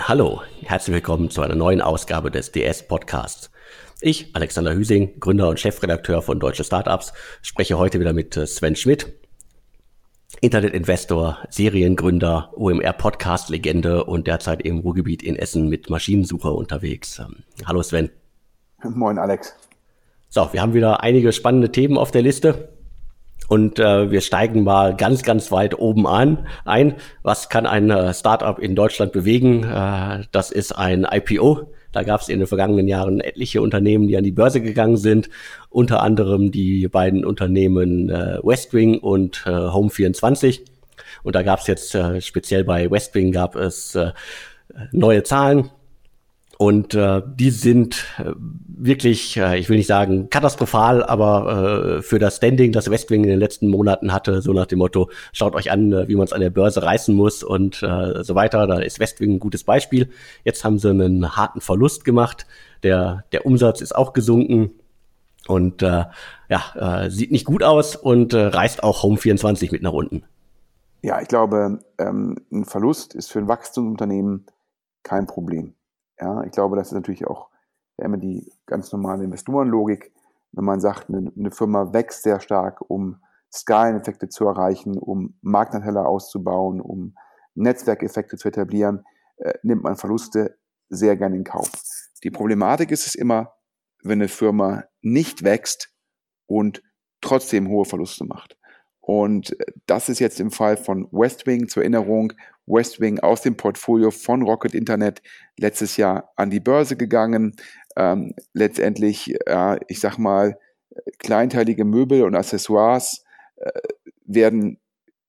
Hallo, herzlich willkommen zu einer neuen Ausgabe des DS Podcasts. Ich, Alexander Hüsing, Gründer und Chefredakteur von Deutsche Startups, spreche heute wieder mit Sven Schmidt, Internetinvestor, Seriengründer, OMR-Podcast-Legende und derzeit im Ruhrgebiet in Essen mit Maschinensucher unterwegs. Hallo Sven. Moin Alex. So, wir haben wieder einige spannende Themen auf der Liste. Und äh, wir steigen mal ganz, ganz weit oben an, ein. Was kann ein äh, Startup in Deutschland bewegen? Äh, das ist ein IPO. Da gab es in den vergangenen Jahren etliche Unternehmen, die an die Börse gegangen sind. Unter anderem die beiden Unternehmen äh, Westwing und äh, Home24. Und da gab es jetzt äh, speziell bei Westwing gab es äh, neue Zahlen und äh, die sind äh, wirklich, äh, ich will nicht sagen katastrophal, aber äh, für das Standing, das Westwing in den letzten Monaten hatte, so nach dem Motto, schaut euch an, äh, wie man es an der Börse reißen muss und äh, so weiter. Da ist Westwing ein gutes Beispiel. Jetzt haben sie einen harten Verlust gemacht. Der, der Umsatz ist auch gesunken und äh, ja, äh, sieht nicht gut aus und äh, reißt auch Home24 mit nach unten. Ja, ich glaube, ähm, ein Verlust ist für ein Wachstumsunternehmen kein Problem. Ja, ich glaube, das ist natürlich auch immer die ganz normale Investorenlogik. Wenn man sagt, eine, eine Firma wächst sehr stark, um Skaleneffekte zu erreichen, um Marktanteile auszubauen, um Netzwerkeffekte zu etablieren, äh, nimmt man Verluste sehr gerne in Kauf. Die Problematik ist es immer, wenn eine Firma nicht wächst und trotzdem hohe Verluste macht. Und äh, das ist jetzt im Fall von Westwing zur Erinnerung. Westwing aus dem Portfolio von Rocket Internet letztes Jahr an die Börse gegangen. Ähm, letztendlich, äh, ich sag mal, kleinteilige Möbel und Accessoires äh, werden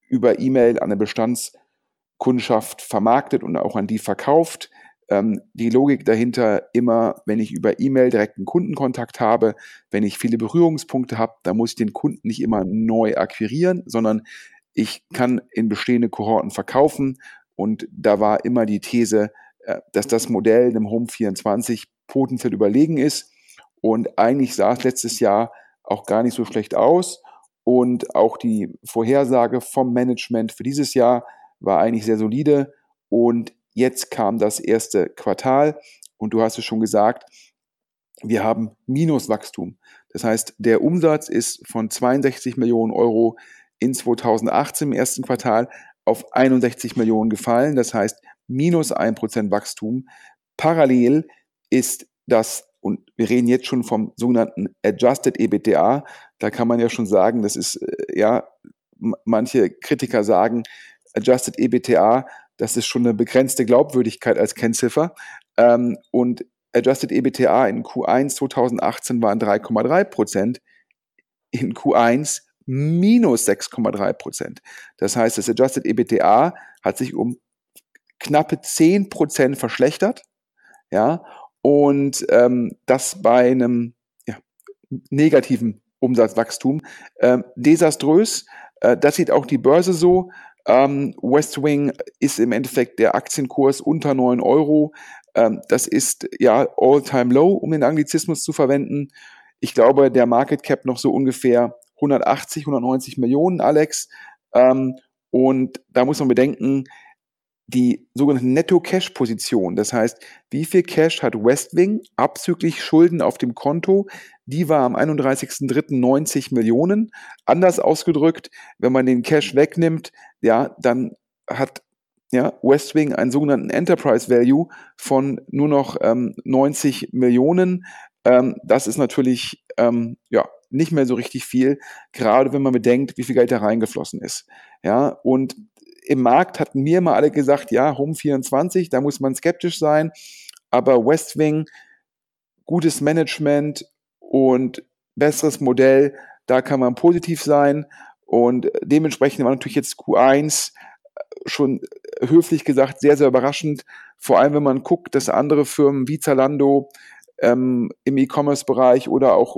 über E-Mail an eine Bestandskundschaft vermarktet und auch an die verkauft. Ähm, die Logik dahinter immer, wenn ich über E-Mail direkten Kundenkontakt habe, wenn ich viele Berührungspunkte habe, da muss ich den Kunden nicht immer neu akquirieren, sondern ich kann in bestehende Kohorten verkaufen. Und da war immer die These, äh, dass das Modell dem Home 24 potenziell überlegen ist. Und eigentlich sah es letztes Jahr auch gar nicht so schlecht aus. Und auch die Vorhersage vom Management für dieses Jahr war eigentlich sehr solide. Und Jetzt kam das erste Quartal und du hast es schon gesagt, wir haben Minuswachstum. Das heißt, der Umsatz ist von 62 Millionen Euro in 2018 im ersten Quartal auf 61 Millionen gefallen. Das heißt, minus ein Prozent Wachstum. Parallel ist das, und wir reden jetzt schon vom sogenannten Adjusted EBITDA, da kann man ja schon sagen, das ist, äh, ja, manche Kritiker sagen, Adjusted EBITDA das ist schon eine begrenzte Glaubwürdigkeit als Kennziffer. Ähm, und Adjusted EBTA in Q1 2018 waren 3,3 Prozent, in Q1 minus 6,3 Prozent. Das heißt, das Adjusted EBTA hat sich um knappe 10 Prozent verschlechtert. Ja, und ähm, das bei einem ja, negativen Umsatzwachstum. Ähm, desaströs. Äh, das sieht auch die Börse so. Ähm, West Wing ist im Endeffekt der Aktienkurs unter 9 Euro. Ähm, das ist ja all-time low, um den Anglizismus zu verwenden. Ich glaube, der Market Cap noch so ungefähr 180, 190 Millionen, Alex. Ähm, und da muss man bedenken, die sogenannte Netto-Cash-Position. Das heißt, wie viel Cash hat Westwing abzüglich Schulden auf dem Konto? Die war am 31.03. 90 Millionen. Anders ausgedrückt, wenn man den Cash wegnimmt, ja, dann hat ja, Westwing einen sogenannten Enterprise Value von nur noch ähm, 90 Millionen. Ähm, das ist natürlich ähm, ja, nicht mehr so richtig viel, gerade wenn man bedenkt, wie viel Geld da reingeflossen ist. Ja, und im Markt hatten mir mal alle gesagt, ja, Home 24, da muss man skeptisch sein, aber Westwing, gutes Management und besseres Modell, da kann man positiv sein und dementsprechend war natürlich jetzt Q1 schon höflich gesagt sehr, sehr überraschend, vor allem wenn man guckt, dass andere Firmen wie Zalando ähm, im E-Commerce-Bereich oder auch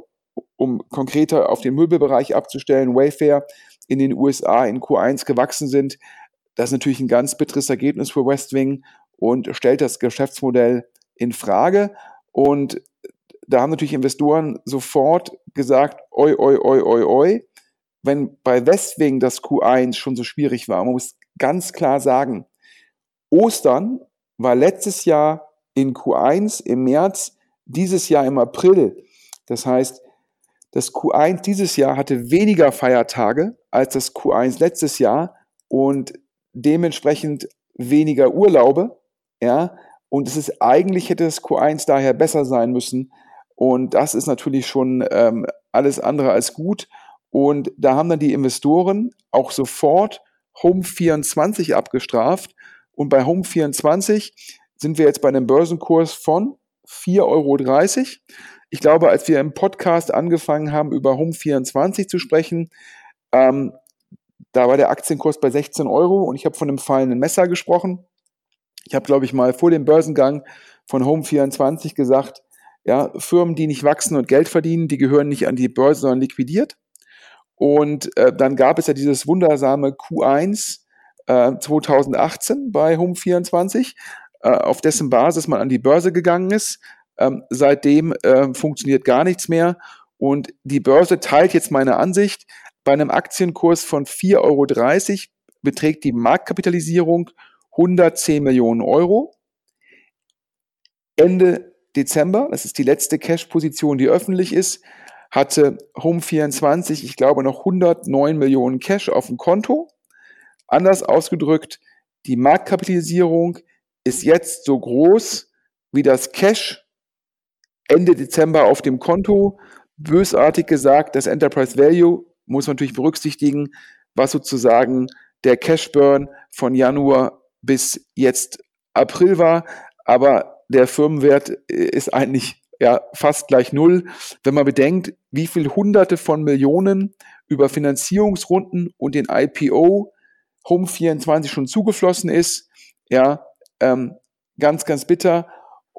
um konkreter auf den Möbelbereich abzustellen, Wayfair in den USA in Q1 gewachsen sind. Das ist natürlich ein ganz bitteres Ergebnis für Westwing und stellt das Geschäftsmodell in Frage. Und da haben natürlich Investoren sofort gesagt, oi, oi, oi, oi, oi. Wenn bei Westwing das Q1 schon so schwierig war, man muss ganz klar sagen, Ostern war letztes Jahr in Q1 im März, dieses Jahr im April. Das heißt, das Q1 dieses Jahr hatte weniger Feiertage als das Q1 letztes Jahr und dementsprechend weniger Urlaube. Ja, und es ist eigentlich hätte das Q1 daher besser sein müssen. Und das ist natürlich schon ähm, alles andere als gut. Und da haben dann die Investoren auch sofort Home 24 abgestraft. Und bei Home 24 sind wir jetzt bei einem Börsenkurs von 4,30 Euro. Ich glaube, als wir im Podcast angefangen haben, über Home 24 zu sprechen, ähm, da war der Aktienkurs bei 16 Euro und ich habe von einem fallenden Messer gesprochen. Ich habe, glaube ich, mal vor dem Börsengang von Home 24 gesagt, ja, Firmen, die nicht wachsen und Geld verdienen, die gehören nicht an die Börse, sondern liquidiert. Und äh, dann gab es ja dieses wundersame Q1 äh, 2018 bei Home24, äh, auf dessen Basis man an die Börse gegangen ist. Ähm, seitdem äh, funktioniert gar nichts mehr. Und die Börse teilt jetzt meine Ansicht. Bei einem Aktienkurs von 4,30 Euro beträgt die Marktkapitalisierung 110 Millionen Euro. Ende Dezember, das ist die letzte Cash-Position, die öffentlich ist, hatte Home24, ich glaube, noch 109 Millionen Cash auf dem Konto. Anders ausgedrückt, die Marktkapitalisierung ist jetzt so groß wie das Cash Ende Dezember auf dem Konto. Bösartig gesagt, das Enterprise Value muss man natürlich berücksichtigen, was sozusagen der Cash Burn von Januar bis jetzt April war. Aber der Firmenwert ist eigentlich ja fast gleich null, wenn man bedenkt, wie viel Hunderte von Millionen über Finanzierungsrunden und den IPO Home 24 schon zugeflossen ist. Ja, ähm, ganz, ganz bitter.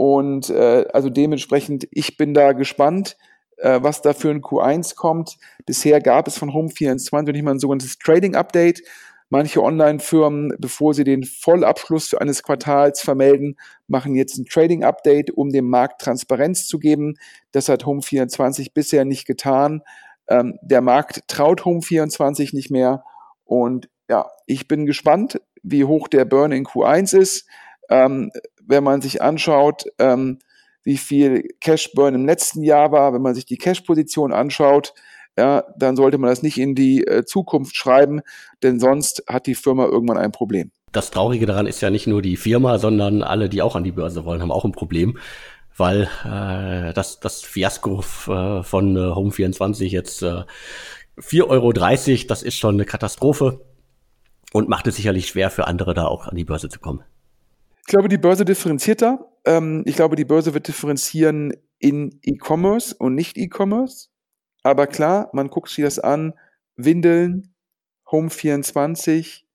Und äh, also dementsprechend, ich bin da gespannt, äh, was da für ein Q1 kommt. Bisher gab es von Home 24 nicht mal ein sogenanntes Trading Update. Manche Online-Firmen, bevor sie den Vollabschluss eines Quartals vermelden, machen jetzt ein Trading-Update, um dem Markt Transparenz zu geben. Das hat Home24 bisher nicht getan. Ähm, der Markt traut Home24 nicht mehr. Und ja, ich bin gespannt, wie hoch der Burn in Q1 ist. Ähm, wenn man sich anschaut, ähm, wie viel Cash Burn im letzten Jahr war, wenn man sich die Cash-Position anschaut, ja, dann sollte man das nicht in die äh, Zukunft schreiben, denn sonst hat die Firma irgendwann ein Problem. Das Traurige daran ist ja nicht nur die Firma, sondern alle, die auch an die Börse wollen, haben auch ein Problem, weil äh, das, das Fiasko äh, von äh, Home24 jetzt äh, 4,30 Euro, das ist schon eine Katastrophe und macht es sicherlich schwer für andere da auch an die Börse zu kommen. Ich glaube, die Börse differenziert da. Ähm, ich glaube, die Börse wird differenzieren in E-Commerce und nicht E-Commerce. Aber klar, man guckt sich das an, Windeln, Home 24,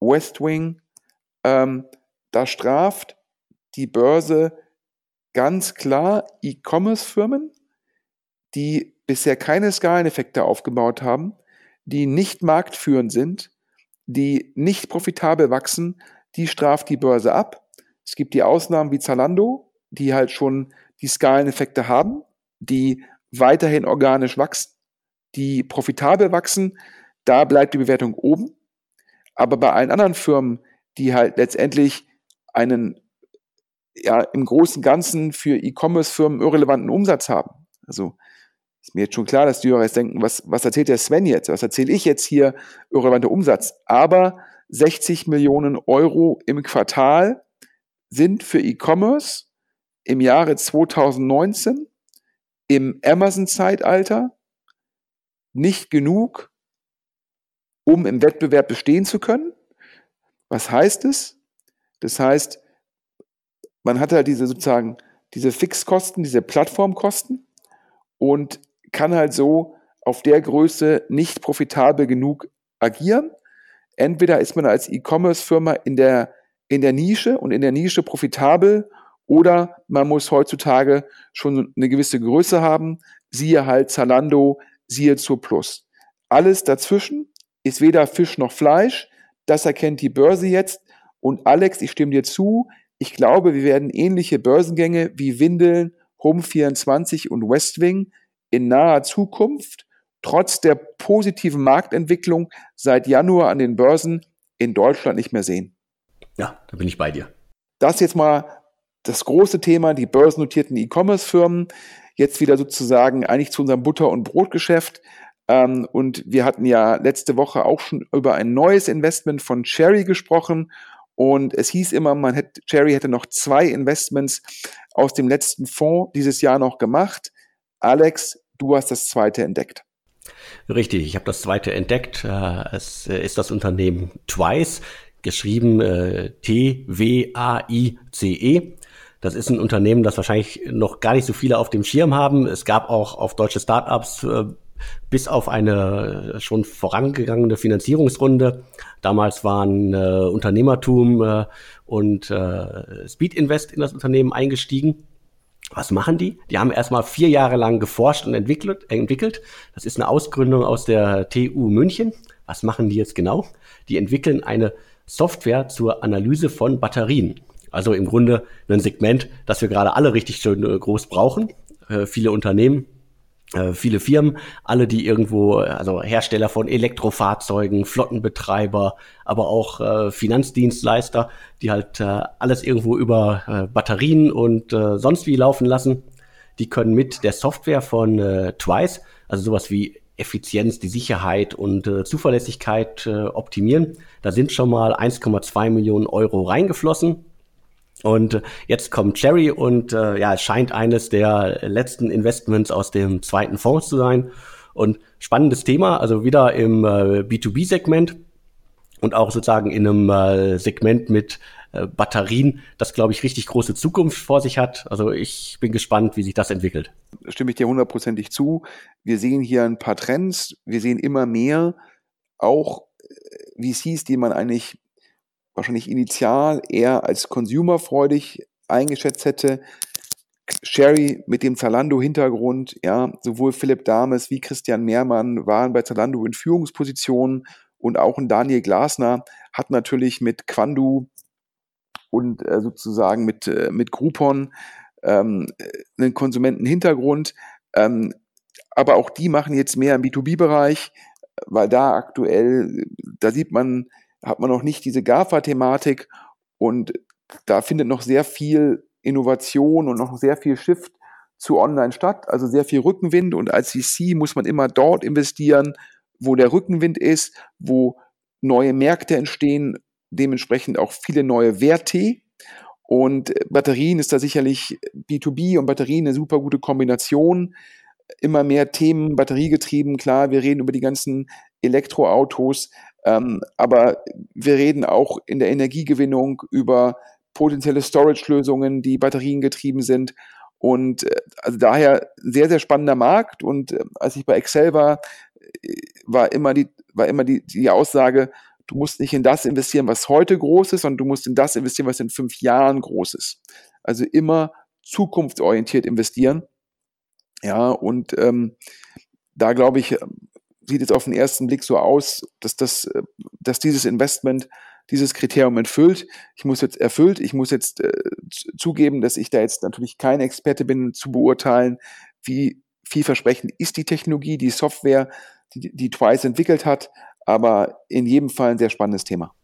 West Wing, ähm, da straft die Börse ganz klar E-Commerce-Firmen, die bisher keine Skaleneffekte aufgebaut haben, die nicht marktführend sind, die nicht profitabel wachsen, die straft die Börse ab. Es gibt die Ausnahmen wie Zalando, die halt schon die Skaleneffekte haben, die weiterhin organisch wachsen, die profitabel wachsen, da bleibt die Bewertung oben. Aber bei allen anderen Firmen, die halt letztendlich einen ja im großen Ganzen für E-Commerce-Firmen irrelevanten Umsatz haben. Also ist mir jetzt schon klar, dass die Hörer jetzt denken, was, was erzählt der Sven jetzt? Was erzähle ich jetzt hier irrelevanter Umsatz? Aber 60 Millionen Euro im Quartal sind für E-Commerce im Jahre 2019 im Amazon-Zeitalter nicht genug, um im Wettbewerb bestehen zu können. Was heißt es? Das heißt, man hat halt diese sozusagen diese Fixkosten, diese Plattformkosten und kann halt so auf der Größe nicht profitabel genug agieren. Entweder ist man als E-Commerce-Firma in der, in der Nische und in der Nische profitabel oder man muss heutzutage schon eine gewisse Größe haben, siehe halt Zalando, siehe zur Plus. Alles dazwischen ist weder Fisch noch Fleisch, das erkennt die Börse jetzt. Und Alex, ich stimme dir zu, ich glaube, wir werden ähnliche Börsengänge wie Windeln, Home24 und Westwing in naher Zukunft trotz der positiven Marktentwicklung seit Januar an den Börsen in Deutschland nicht mehr sehen. Ja, da bin ich bei dir. das jetzt mal das große Thema, die börsennotierten E-Commerce-Firmen, jetzt wieder sozusagen eigentlich zu unserem Butter- und Brotgeschäft. Ähm, und wir hatten ja letzte Woche auch schon über ein neues Investment von Cherry gesprochen. Und es hieß immer, man hätte, Cherry hätte noch zwei Investments aus dem letzten Fonds dieses Jahr noch gemacht. Alex, du hast das zweite entdeckt. Richtig, ich habe das zweite entdeckt. Äh, es ist das Unternehmen Twice, geschrieben äh, T-W-A-I-C-E. Das ist ein Unternehmen, das wahrscheinlich noch gar nicht so viele auf dem Schirm haben. Es gab auch auf deutsche Startups äh, bis auf eine schon vorangegangene Finanzierungsrunde. Damals waren äh, Unternehmertum äh, und äh, Speed Invest in das Unternehmen eingestiegen. Was machen die? Die haben erstmal vier Jahre lang geforscht und entwickelt, entwickelt. Das ist eine Ausgründung aus der TU München. Was machen die jetzt genau? Die entwickeln eine Software zur Analyse von Batterien. Also im Grunde ein Segment, das wir gerade alle richtig schön äh, groß brauchen. Äh, viele Unternehmen viele Firmen, alle die irgendwo, also Hersteller von Elektrofahrzeugen, Flottenbetreiber, aber auch äh, Finanzdienstleister, die halt äh, alles irgendwo über äh, Batterien und äh, sonst wie laufen lassen, die können mit der Software von äh, Twice, also sowas wie Effizienz, die Sicherheit und äh, Zuverlässigkeit äh, optimieren. Da sind schon mal 1,2 Millionen Euro reingeflossen. Und jetzt kommt Cherry und äh, ja, es scheint eines der letzten Investments aus dem zweiten Fonds zu sein. Und spannendes Thema, also wieder im äh, B2B-Segment und auch sozusagen in einem äh, Segment mit äh, Batterien, das, glaube ich, richtig große Zukunft vor sich hat. Also ich bin gespannt, wie sich das entwickelt. Stimme ich dir hundertprozentig zu. Wir sehen hier ein paar Trends. Wir sehen immer mehr auch äh, VCs, die man eigentlich wahrscheinlich initial eher als consumerfreudig eingeschätzt hätte. Sherry mit dem Zalando-Hintergrund, ja, sowohl Philipp Dames wie Christian Mehrmann waren bei Zalando in Führungspositionen und auch ein Daniel Glasner hat natürlich mit Quandu und äh, sozusagen mit, äh, mit Groupon ähm, einen Konsumentenhintergrund. Ähm, aber auch die machen jetzt mehr im B2B-Bereich, weil da aktuell, da sieht man, hat man noch nicht diese GAFA-Thematik und da findet noch sehr viel Innovation und noch sehr viel Shift zu Online statt, also sehr viel Rückenwind und als CC muss man immer dort investieren, wo der Rückenwind ist, wo neue Märkte entstehen, dementsprechend auch viele neue Werte und Batterien ist da sicherlich B2B und Batterien eine super gute Kombination. Immer mehr Themen, batteriegetrieben, klar, wir reden über die ganzen Elektroautos, ähm, aber wir reden auch in der Energiegewinnung über potenzielle Storage-Lösungen, die batteriengetrieben sind. Und äh, also daher sehr, sehr spannender Markt. Und äh, als ich bei Excel war, äh, war immer die, war immer die, die Aussage, du musst nicht in das investieren, was heute groß ist, sondern du musst in das investieren, was in fünf Jahren groß ist. Also immer zukunftsorientiert investieren. Ja, und ähm, da glaube ich, sieht es auf den ersten Blick so aus, dass, das, äh, dass dieses Investment dieses Kriterium erfüllt. Ich muss jetzt erfüllt, ich muss jetzt äh, zugeben, dass ich da jetzt natürlich kein Experte bin, zu beurteilen, wie vielversprechend ist die Technologie, die Software, die, die Twice entwickelt hat, aber in jedem Fall ein sehr spannendes Thema.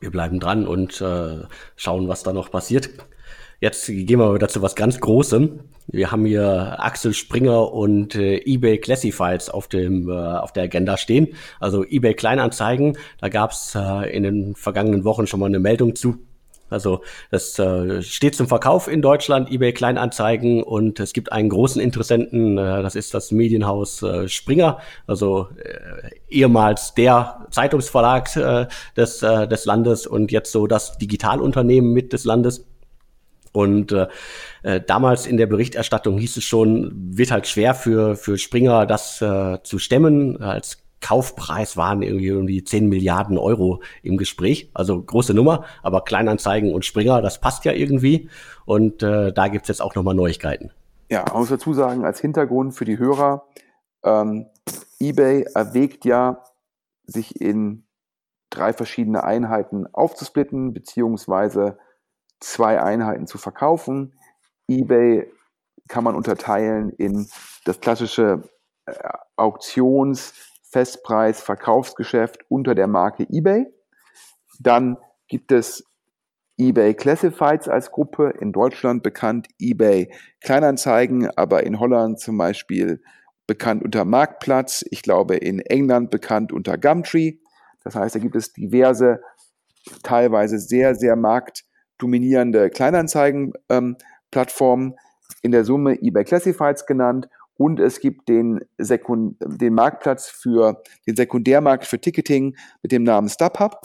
Wir bleiben dran und äh, schauen, was da noch passiert. Jetzt gehen wir wieder zu was ganz Großem. Wir haben hier Axel Springer und äh, eBay Classifieds auf dem äh, auf der Agenda stehen. Also eBay Kleinanzeigen. Da gab es äh, in den vergangenen Wochen schon mal eine Meldung zu. Also das äh, steht zum Verkauf in Deutschland, eBay Kleinanzeigen und es gibt einen großen Interessenten, äh, das ist das Medienhaus äh, Springer, also ehemals der Zeitungsverlag des, des Landes und jetzt so das Digitalunternehmen mit des Landes. Und äh, äh, damals in der Berichterstattung hieß es schon, wird halt schwer für, für Springer das äh, zu stemmen. Als Kaufpreis waren irgendwie um die 10 Milliarden Euro im Gespräch. Also große Nummer, aber Kleinanzeigen und Springer, das passt ja irgendwie. Und äh, da gibt's jetzt auch nochmal Neuigkeiten. Ja, man muss dazu sagen, als Hintergrund für die Hörer, ähm, eBay erwägt ja, sich in drei verschiedene Einheiten aufzusplitten, beziehungsweise zwei Einheiten zu verkaufen. eBay kann man unterteilen in das klassische äh, Auktions-, Festpreis-, Verkaufsgeschäft unter der Marke eBay. Dann gibt es eBay Classifieds als Gruppe, in Deutschland bekannt eBay Kleinanzeigen, aber in Holland zum Beispiel bekannt unter Marktplatz, ich glaube in England bekannt unter Gumtree. Das heißt, da gibt es diverse, teilweise sehr, sehr marktdominierende Kleinanzeigen-Plattformen, ähm, in der Summe eBay Classifieds genannt und es gibt den, Sekund den Marktplatz für den Sekundärmarkt für Ticketing mit dem Namen StubHub.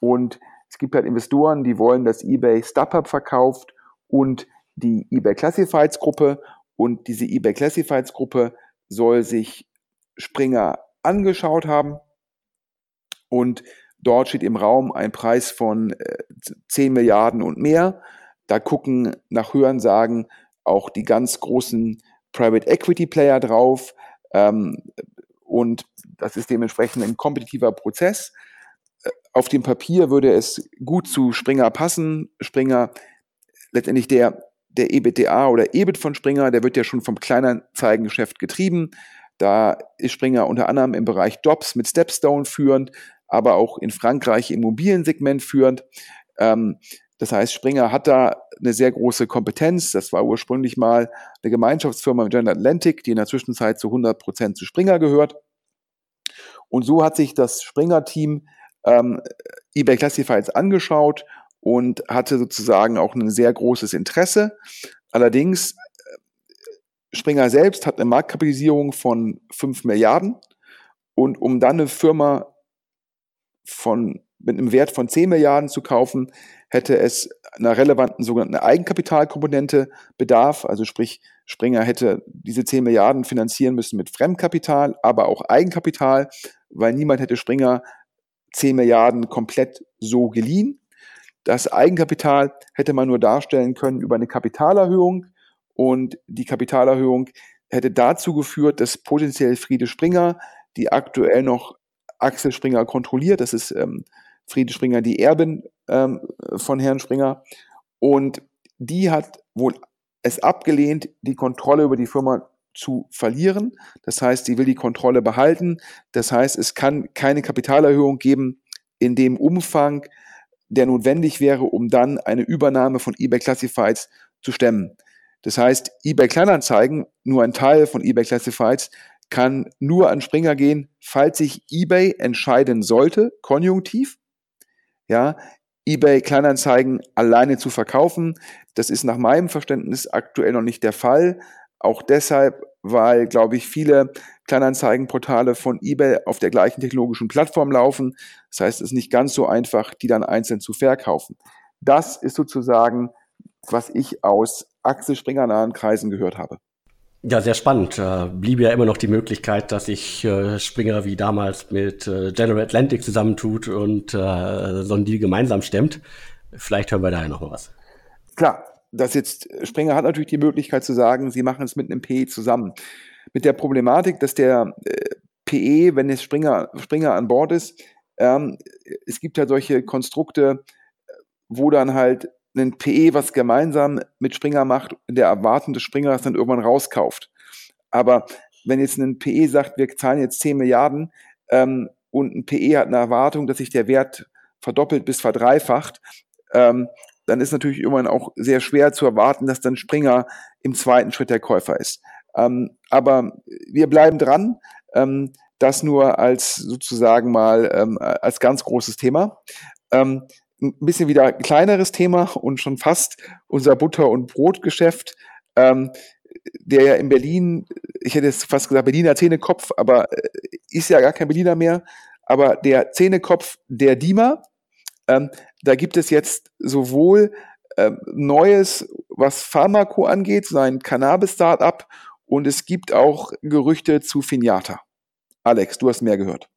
Und es gibt halt Investoren, die wollen, dass eBay StubHub verkauft und die eBay Classifieds Gruppe. Und diese eBay Classifieds Gruppe soll sich Springer angeschaut haben. Und dort steht im Raum ein Preis von 10 äh, Milliarden und mehr. Da gucken nach Hörensagen auch die ganz großen Private Equity Player drauf ähm, und das ist dementsprechend ein kompetitiver Prozess. Äh, auf dem Papier würde es gut zu Springer passen. Springer, letztendlich der, der EBITDA oder EBIT von Springer, der wird ja schon vom Kleinanzeigengeschäft getrieben. Da ist Springer unter anderem im Bereich Jobs mit Stepstone führend, aber auch in Frankreich im Immobiliensegment führend. Ähm, das heißt, Springer hat da eine sehr große Kompetenz. Das war ursprünglich mal eine Gemeinschaftsfirma mit General Atlantic, die in der Zwischenzeit zu 100 Prozent zu Springer gehört. Und so hat sich das Springer-Team ähm, eBay Classifieds angeschaut und hatte sozusagen auch ein sehr großes Interesse. Allerdings, äh, Springer selbst hat eine Marktkapitalisierung von 5 Milliarden. Und um dann eine Firma von, mit einem Wert von 10 Milliarden zu kaufen, hätte es einer relevanten sogenannten Eigenkapitalkomponente bedarf. Also sprich, Springer hätte diese 10 Milliarden finanzieren müssen mit Fremdkapital, aber auch Eigenkapital, weil niemand hätte Springer 10 Milliarden komplett so geliehen. Das Eigenkapital hätte man nur darstellen können über eine Kapitalerhöhung und die Kapitalerhöhung hätte dazu geführt, dass potenziell Friede Springer, die aktuell noch Axel Springer kontrolliert, das ist ähm, Friede Springer die Erbin ähm, von Herrn Springer. Und die hat wohl es abgelehnt, die Kontrolle über die Firma zu verlieren. Das heißt, sie will die Kontrolle behalten. Das heißt, es kann keine Kapitalerhöhung geben in dem Umfang, der notwendig wäre, um dann eine Übernahme von eBay Classifieds zu stemmen. Das heißt, eBay Kleinanzeigen, nur ein Teil von eBay Classifieds, kann nur an Springer gehen, falls sich eBay entscheiden sollte, konjunktiv, ja, eBay Kleinanzeigen alleine zu verkaufen. Das ist nach meinem Verständnis aktuell noch nicht der Fall. Auch deshalb, weil, glaube ich, viele Kleinanzeigenportale von eBay auf der gleichen technologischen Plattform laufen. Das heißt, es ist nicht ganz so einfach, die dann einzeln zu verkaufen. Das ist sozusagen, was ich aus Axel Springer nahen Kreisen gehört habe. Ja, sehr spannend. Äh, blieb ja immer noch die Möglichkeit, dass sich äh, Springer wie damals mit äh, General Atlantic zusammentut und äh, so einen Deal gemeinsam stemmt. Vielleicht hören wir da ja noch mal was. Klar, das jetzt Springer hat natürlich die Möglichkeit zu sagen, sie machen es mit einem PE zusammen. Mit der Problematik, dass der äh, PE, wenn jetzt Springer, Springer an Bord ist, ähm, es gibt ja solche Konstrukte, wo dann halt ein PE, was gemeinsam mit Springer macht, der Erwartung des Springers dann irgendwann rauskauft. Aber wenn jetzt ein PE sagt, wir zahlen jetzt 10 Milliarden ähm, und ein PE hat eine Erwartung, dass sich der Wert verdoppelt bis verdreifacht, ähm, dann ist natürlich irgendwann auch sehr schwer zu erwarten, dass dann Springer im zweiten Schritt der Käufer ist. Ähm, aber wir bleiben dran. Ähm, das nur als sozusagen mal ähm, als ganz großes Thema. Ein bisschen wieder ein kleineres Thema und schon fast unser Butter- und Brotgeschäft, ähm, der ja in Berlin, ich hätte jetzt fast gesagt Berliner Zähnekopf, aber äh, ist ja gar kein Berliner mehr, aber der Zähnekopf der DIMA, ähm, da gibt es jetzt sowohl ähm, Neues, was Pharmaco angeht, sein Cannabis-Startup, und es gibt auch Gerüchte zu Finiata. Alex, du hast mehr gehört.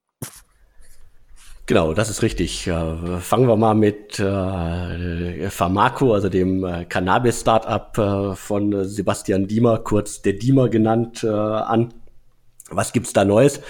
Genau, das ist richtig. Äh, fangen wir mal mit äh, Pharmaco, also dem äh, Cannabis-Startup äh, von Sebastian Diemer, kurz der Diemer genannt, äh, an. Was gibt's da Neues?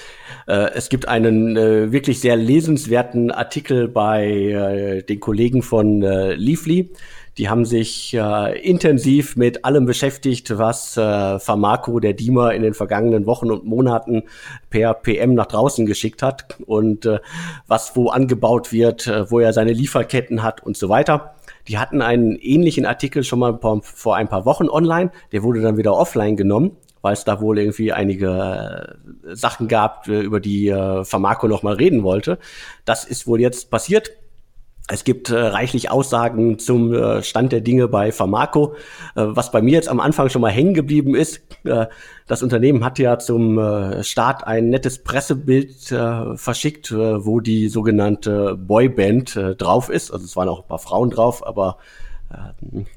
Äh, es gibt einen äh, wirklich sehr lesenswerten Artikel bei äh, den Kollegen von Leafly. Die haben sich äh, intensiv mit allem beschäftigt, was äh, Pharmaco, der Dima, in den vergangenen Wochen und Monaten per PM nach draußen geschickt hat und äh, was wo angebaut wird, äh, wo er seine Lieferketten hat und so weiter. die hatten einen ähnlichen Artikel schon mal vor ein paar Wochen online. Der wurde dann wieder offline genommen weil es da wohl irgendwie einige äh, Sachen gab, äh, über die äh, Pharmaco noch mal reden wollte. Das ist wohl jetzt passiert. Es gibt äh, reichlich Aussagen zum äh, Stand der Dinge bei Pharmaco. Äh, was bei mir jetzt am Anfang schon mal hängen geblieben ist, äh, das Unternehmen hat ja zum äh, Start ein nettes Pressebild äh, verschickt, wo die sogenannte Boyband drauf ist. Also es waren auch ein paar Frauen drauf, aber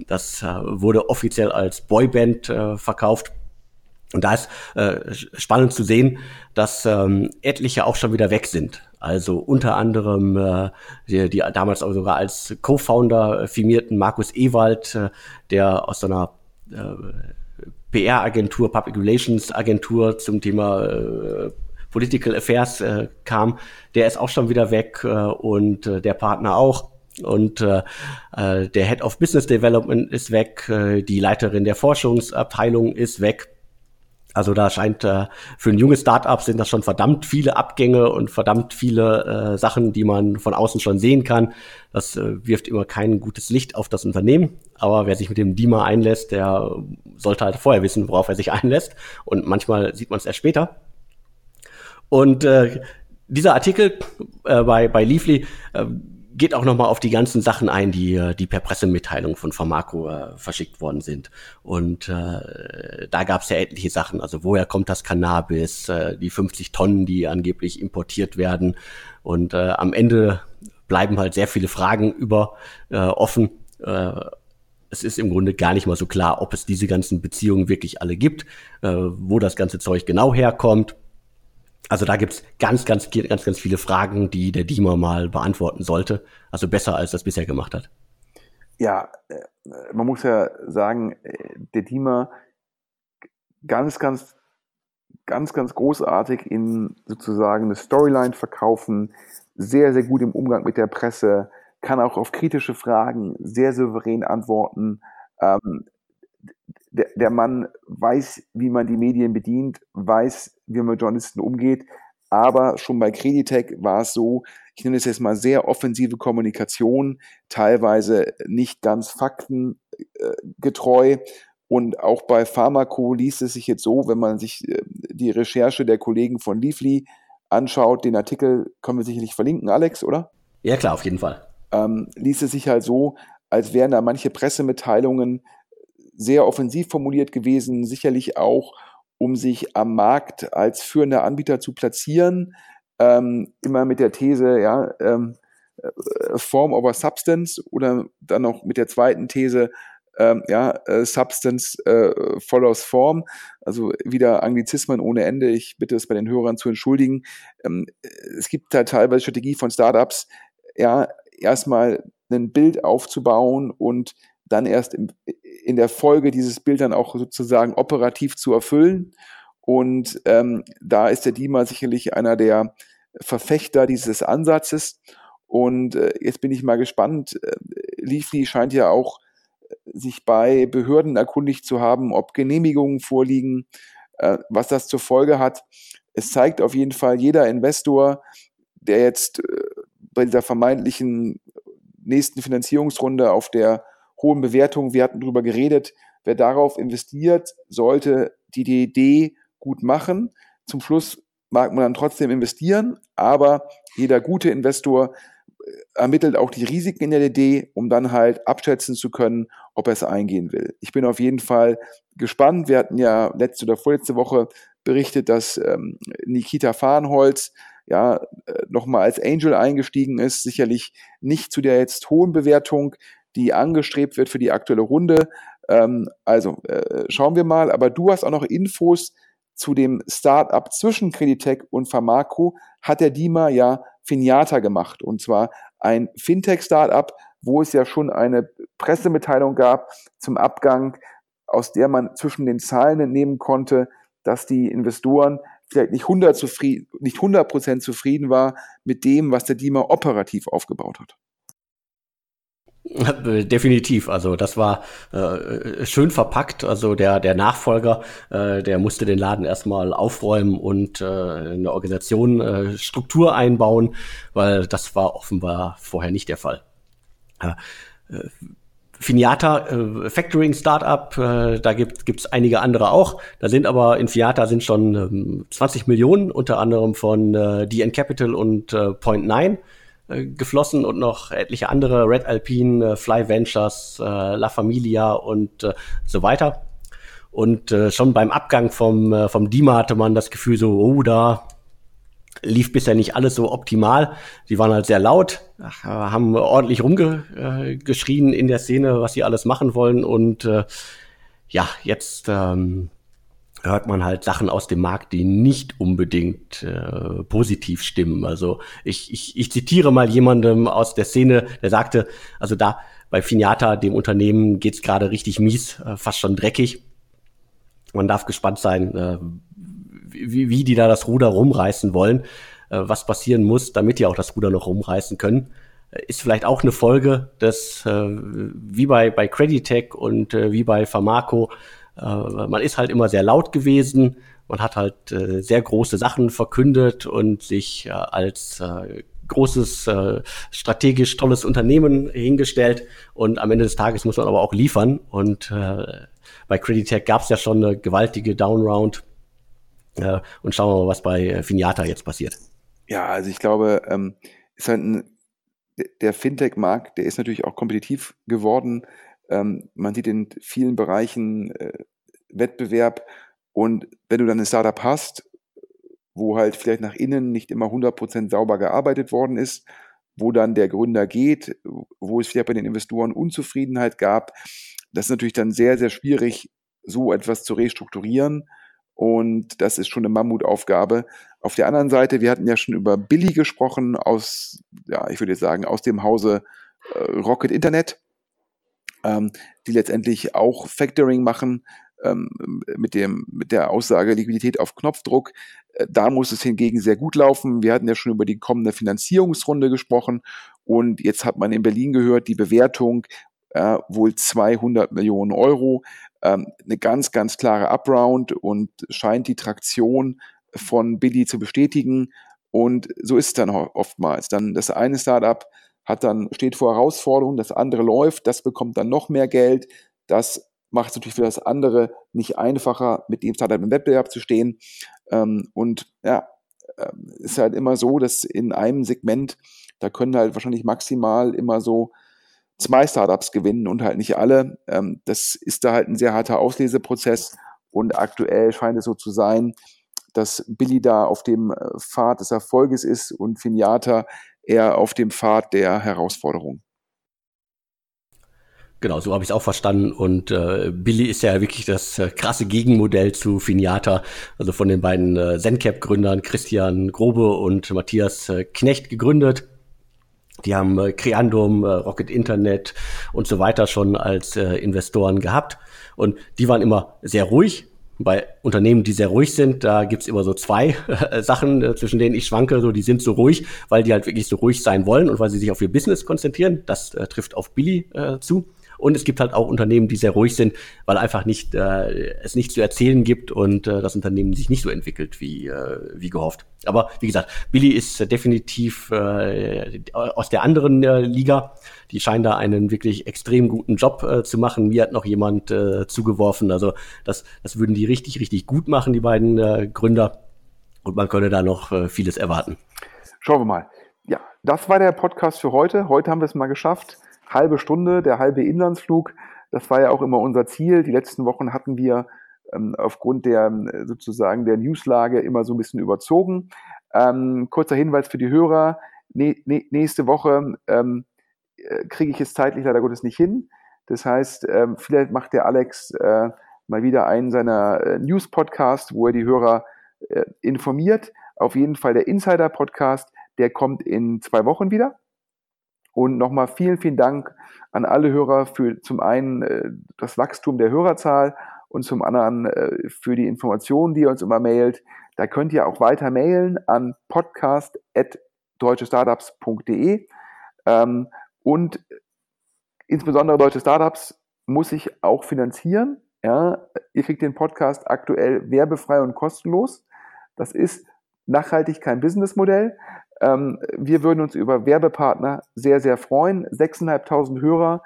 das wurde offiziell als Boyband verkauft. Und da ist äh, spannend zu sehen, dass ähm, etliche auch schon wieder weg sind. Also unter anderem äh, die, die damals auch sogar als Co-Founder firmierten Markus Ewald, äh, der aus so einer äh, PR-Agentur, Public Relations Agentur zum Thema äh, Political Affairs äh, kam, der ist auch schon wieder weg äh, und äh, der Partner auch. Und äh, äh der Head of Business Development ist weg, äh, die Leiterin der Forschungsabteilung ist weg. Also da scheint äh, für ein junges Startup sind das schon verdammt viele Abgänge und verdammt viele äh, Sachen, die man von außen schon sehen kann. Das äh, wirft immer kein gutes Licht auf das Unternehmen. Aber wer sich mit dem DIMA einlässt, der sollte halt vorher wissen, worauf er sich einlässt. Und manchmal sieht man es erst später. Und äh, dieser Artikel äh, bei, bei Leafly äh, geht auch nochmal auf die ganzen Sachen ein, die, äh, die per Pressemitteilung von Pharmaco äh, verschickt worden sind. Und äh, da gab es ja etliche Sachen. Also woher kommt das Cannabis, äh, die 50 Tonnen, die angeblich importiert werden. Und äh, am Ende bleiben halt sehr viele Fragen über äh, offen. Äh, es ist im Grunde gar nicht mal so klar, ob es diese ganzen Beziehungen wirklich alle gibt, äh, wo das ganze Zeug genau herkommt also da gibt's ganz, ganz, ganz, ganz viele Fragen, die der Dima mal beantworten sollte. Also besser, als das bisher gemacht hat. Ja, äh, man muss ja sagen, äh, der Dima ganz, ganz, ganz, ganz großartig in sozusagen eine Storyline verkaufen, sehr, sehr gut im Umgang mit der Presse, kann auch auf kritische Fragen sehr souverän antworten. Ähm, der, der Mann weiß, wie man die Medien bedient, weiß, wie man mit Journalisten umgeht. Aber schon bei Creditec war es so, ich nenne es jetzt mal sehr offensive Kommunikation, teilweise nicht ganz faktengetreu. Und auch bei Pharmaco liest es sich jetzt so, wenn man sich äh, die Recherche der Kollegen von Leafly anschaut, den Artikel können wir sicherlich verlinken, Alex, oder? Ja, klar, auf jeden Fall. Ähm, liest es sich halt so, als wären da manche Pressemitteilungen sehr offensiv formuliert gewesen, sicherlich auch, um sich am Markt als führender Anbieter zu platzieren, ähm, immer mit der These, ja, ähm, äh, Form over Substance oder dann noch mit der zweiten These, ähm, ja, äh, Substance äh, follows Form, also wieder Anglizismen ohne Ende. Ich bitte es bei den Hörern zu entschuldigen. Ähm, es gibt da teilweise Strategie von Startups, ja, erstmal ein Bild aufzubauen und dann erst im, in der Folge dieses Bild dann auch sozusagen operativ zu erfüllen. Und ähm, da ist der Dima sicherlich einer der Verfechter dieses Ansatzes. Und äh, jetzt bin ich mal gespannt. Äh, Leafly scheint ja auch äh, sich bei Behörden erkundigt zu haben, ob Genehmigungen vorliegen, äh, was das zur Folge hat. Es zeigt auf jeden Fall jeder Investor, der jetzt äh, bei dieser vermeintlichen nächsten Finanzierungsrunde auf der hohen Bewertungen. Wir hatten darüber geredet, wer darauf investiert, sollte die DD gut machen. Zum Schluss mag man dann trotzdem investieren, aber jeder gute Investor äh, ermittelt auch die Risiken in der DD, um dann halt abschätzen zu können, ob er es eingehen will. Ich bin auf jeden Fall gespannt. Wir hatten ja letzte oder vorletzte Woche berichtet, dass ähm, Nikita Farnholz ja äh, nochmal als Angel eingestiegen ist, sicherlich nicht zu der jetzt hohen Bewertung, die angestrebt wird für die aktuelle Runde. Ähm, also äh, schauen wir mal. Aber du hast auch noch Infos zu dem Startup zwischen Creditec und Pharmaco. Hat der Dima ja Finiata gemacht. Und zwar ein Fintech-Startup, wo es ja schon eine Pressemitteilung gab zum Abgang, aus der man zwischen den Zahlen entnehmen konnte, dass die Investoren vielleicht nicht 100 zufrieden, nicht 100 zufrieden war mit dem, was der Dima operativ aufgebaut hat. Definitiv, also das war äh, schön verpackt. Also der der Nachfolger, äh, der musste den Laden erstmal aufräumen und äh, eine Organisation äh, Struktur einbauen, weil das war offenbar vorher nicht der Fall. Finiata äh, Factoring Startup, äh, da gibt es einige andere auch. Da sind aber in Finiata sind schon ähm, 20 Millionen, unter anderem von äh, DN Capital und äh, Point Nine äh, geflossen und noch etliche andere, Red Alpine, äh, Fly Ventures, äh, La Familia und so weiter. Und schon beim Abgang vom, vom Dima hatte man das Gefühl so, oh, da lief bisher nicht alles so optimal. Die waren halt sehr laut, haben ordentlich rumgeschrien in der Szene, was sie alles machen wollen. Und ja, jetzt ähm, hört man halt Sachen aus dem Markt, die nicht unbedingt äh, positiv stimmen. Also ich, ich, ich zitiere mal jemandem aus der Szene, der sagte, also da bei Finiata, dem Unternehmen, geht's gerade richtig mies, äh, fast schon dreckig. Man darf gespannt sein, äh, wie, wie die da das Ruder rumreißen wollen, äh, was passieren muss, damit die auch das Ruder noch rumreißen können. Äh, ist vielleicht auch eine Folge des, äh, wie bei, bei Creditec und äh, wie bei Pharmaco, man ist halt immer sehr laut gewesen, man hat halt äh, sehr große Sachen verkündet und sich äh, als äh, großes, äh, strategisch tolles Unternehmen hingestellt. Und am Ende des Tages muss man aber auch liefern. Und äh, bei Creditec gab es ja schon eine gewaltige Downround äh, und schauen wir mal, was bei äh, Finiata jetzt passiert. Ja, also ich glaube, ähm, ist halt ein, der Fintech-Markt, der ist natürlich auch kompetitiv geworden. Ähm, man sieht in vielen Bereichen äh, Wettbewerb und wenn du dann ein Startup hast, wo halt vielleicht nach innen nicht immer 100% sauber gearbeitet worden ist, wo dann der Gründer geht, wo es vielleicht bei den Investoren Unzufriedenheit gab, das ist natürlich dann sehr, sehr schwierig, so etwas zu restrukturieren und das ist schon eine Mammutaufgabe. Auf der anderen Seite, wir hatten ja schon über Billy gesprochen, aus, ja, ich würde sagen, aus dem Hause äh, Rocket Internet, ähm, die letztendlich auch Factoring machen ähm, mit, dem, mit der Aussage Liquidität auf Knopfdruck. Äh, da muss es hingegen sehr gut laufen. Wir hatten ja schon über die kommende Finanzierungsrunde gesprochen und jetzt hat man in Berlin gehört, die Bewertung äh, wohl 200 Millionen Euro ähm, eine ganz, ganz klare Upround und scheint die Traktion von Billy zu bestätigen. Und so ist es dann oftmals. Dann das eine Startup hat dann, steht vor Herausforderungen, das andere läuft, das bekommt dann noch mehr Geld. Das macht es natürlich für das andere nicht einfacher, mit dem Startup im Wettbewerb zu stehen. Ähm, und ja, ähm, ist halt immer so, dass in einem Segment, da können halt wahrscheinlich maximal immer so zwei Startups gewinnen und halt nicht alle. Ähm, das ist da halt ein sehr harter Ausleseprozess und aktuell scheint es so zu sein, dass Billy da auf dem äh, Pfad des Erfolges ist und Finiata eher auf dem Pfad der Herausforderung. Genau, so habe ich es auch verstanden. Und äh, Billy ist ja wirklich das äh, krasse Gegenmodell zu Finiata, also von den beiden äh, Zencap-Gründern Christian Grobe und Matthias äh, Knecht gegründet. Die haben äh, Creandum, äh, Rocket Internet und so weiter schon als äh, Investoren gehabt. Und die waren immer sehr ruhig. Bei Unternehmen, die sehr ruhig sind, da gibt's immer so zwei äh, Sachen, äh, zwischen denen ich schwanke. So, die sind so ruhig, weil die halt wirklich so ruhig sein wollen und weil sie sich auf ihr Business konzentrieren. Das äh, trifft auf Billy äh, zu. Und es gibt halt auch Unternehmen, die sehr ruhig sind, weil einfach nicht äh, es nicht zu erzählen gibt und äh, das Unternehmen sich nicht so entwickelt wie äh, wie gehofft. Aber wie gesagt, Billy ist äh, definitiv äh, aus der anderen äh, Liga. Die scheinen da einen wirklich extrem guten Job äh, zu machen. Mir hat noch jemand äh, zugeworfen. Also das das würden die richtig richtig gut machen, die beiden äh, Gründer. Und man könnte da noch äh, vieles erwarten. Schauen wir mal. Ja, das war der Podcast für heute. Heute haben wir es mal geschafft halbe Stunde, der halbe Inlandsflug. Das war ja auch immer unser Ziel. Die letzten Wochen hatten wir ähm, aufgrund der äh, sozusagen der Newslage immer so ein bisschen überzogen. Ähm, kurzer Hinweis für die Hörer. Ne, nächste Woche ähm, äh, kriege ich es zeitlich leider Gottes nicht hin. Das heißt, ähm, vielleicht macht der Alex äh, mal wieder einen seiner äh, News-Podcast, wo er die Hörer äh, informiert. Auf jeden Fall der Insider-Podcast, der kommt in zwei Wochen wieder. Und nochmal vielen, vielen Dank an alle Hörer für zum einen äh, das Wachstum der Hörerzahl und zum anderen äh, für die Informationen, die ihr uns immer mailt. Da könnt ihr auch weiter mailen an podcast.deutschestartups.de. Ähm, und insbesondere deutsche Startups muss ich auch finanzieren. Ja, ihr kriegt den Podcast aktuell werbefrei und kostenlos. Das ist nachhaltig kein Businessmodell. Ähm, wir würden uns über Werbepartner sehr, sehr freuen. 6.500 Hörer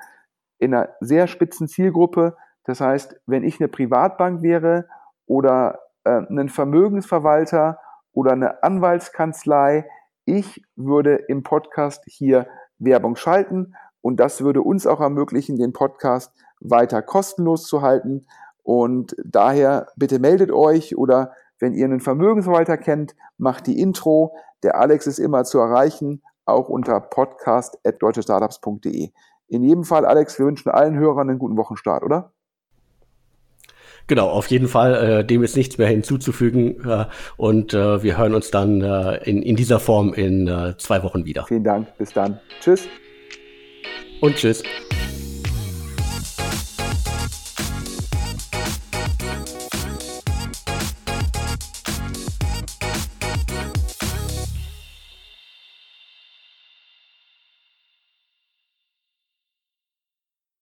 in einer sehr spitzen Zielgruppe. Das heißt, wenn ich eine Privatbank wäre oder äh, ein Vermögensverwalter oder eine Anwaltskanzlei, ich würde im Podcast hier Werbung schalten und das würde uns auch ermöglichen, den Podcast weiter kostenlos zu halten. Und daher bitte meldet euch oder wenn ihr einen Vermögensverwalter kennt, macht die Intro. Der Alex ist immer zu erreichen, auch unter podcast.deutschestartups.de. In jedem Fall, Alex, wir wünschen allen Hörern einen guten Wochenstart, oder? Genau, auf jeden Fall. Äh, dem ist nichts mehr hinzuzufügen. Äh, und äh, wir hören uns dann äh, in, in dieser Form in äh, zwei Wochen wieder. Vielen Dank. Bis dann. Tschüss. Und tschüss.